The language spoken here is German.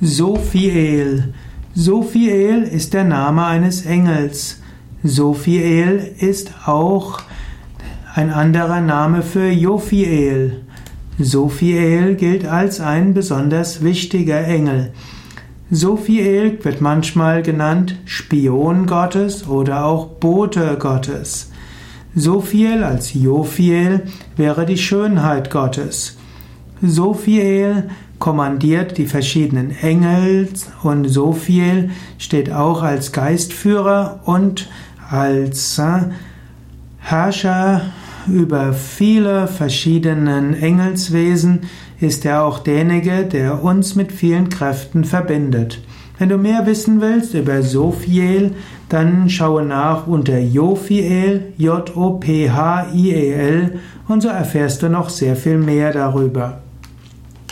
Sophiel. Sophiel ist der Name eines Engels. Sophiel ist auch ein anderer Name für Jophiel. Sophiel gilt als ein besonders wichtiger Engel. Sophiel wird manchmal genannt Spion Gottes oder auch Bote Gottes. Sophiel als Jophiel wäre die Schönheit Gottes. Sophiel kommandiert die verschiedenen Engel und Sophiel steht auch als Geistführer und als äh, Herrscher über viele verschiedenen Engelswesen ist er auch derjenige, der uns mit vielen Kräften verbindet. Wenn du mehr wissen willst über Sophiel, dann schaue nach unter Jophiel, J-O-P-H-I-E-L und so erfährst du noch sehr viel mehr darüber.